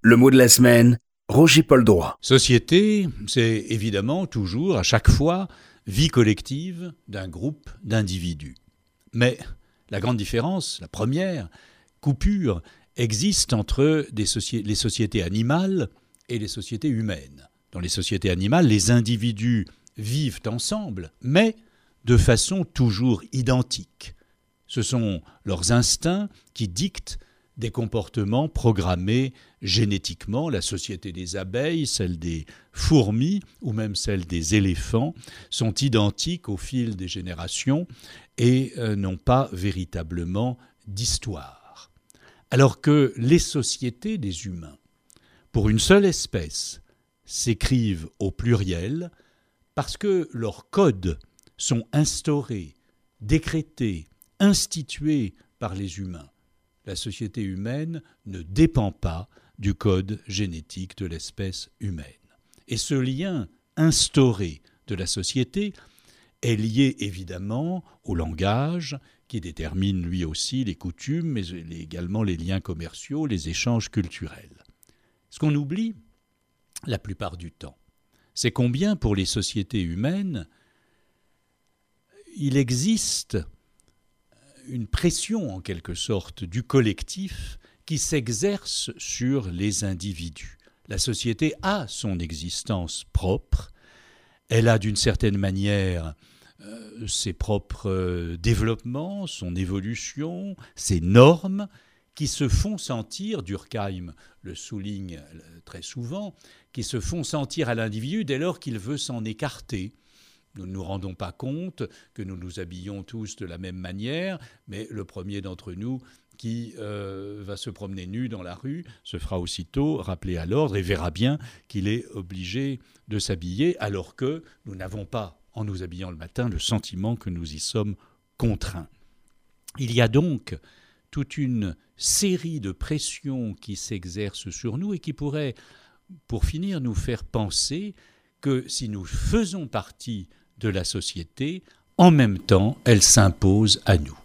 Le mot de la semaine, Roger Paul Droit. Société, c'est évidemment toujours, à chaque fois, vie collective d'un groupe d'individus. Mais la grande différence, la première coupure, existe entre les sociétés animales et les sociétés humaines. Dans les sociétés animales, les individus vivent ensemble, mais de façon toujours identique. Ce sont leurs instincts qui dictent des comportements programmés génétiquement. La société des abeilles, celle des fourmis ou même celle des éléphants sont identiques au fil des générations et euh, n'ont pas véritablement d'histoire. Alors que les sociétés des humains, pour une seule espèce, s'écrivent au pluriel parce que leurs codes sont instaurés, décrétés, institués par les humains la société humaine ne dépend pas du code génétique de l'espèce humaine. Et ce lien instauré de la société est lié évidemment au langage qui détermine lui aussi les coutumes, mais également les liens commerciaux, les échanges culturels. Ce qu'on oublie la plupart du temps, c'est combien pour les sociétés humaines il existe une pression en quelque sorte du collectif qui s'exerce sur les individus. La société a son existence propre, elle a d'une certaine manière euh, ses propres euh, développements, son évolution, ses normes, qui se font sentir, Durkheim le souligne euh, très souvent, qui se font sentir à l'individu dès lors qu'il veut s'en écarter, nous ne nous rendons pas compte que nous nous habillons tous de la même manière, mais le premier d'entre nous qui euh, va se promener nu dans la rue se fera aussitôt rappeler à l'ordre et verra bien qu'il est obligé de s'habiller, alors que nous n'avons pas, en nous habillant le matin, le sentiment que nous y sommes contraints. Il y a donc toute une série de pressions qui s'exercent sur nous et qui pourraient, pour finir, nous faire penser que si nous faisons partie de la société, en même temps, elle s'impose à nous.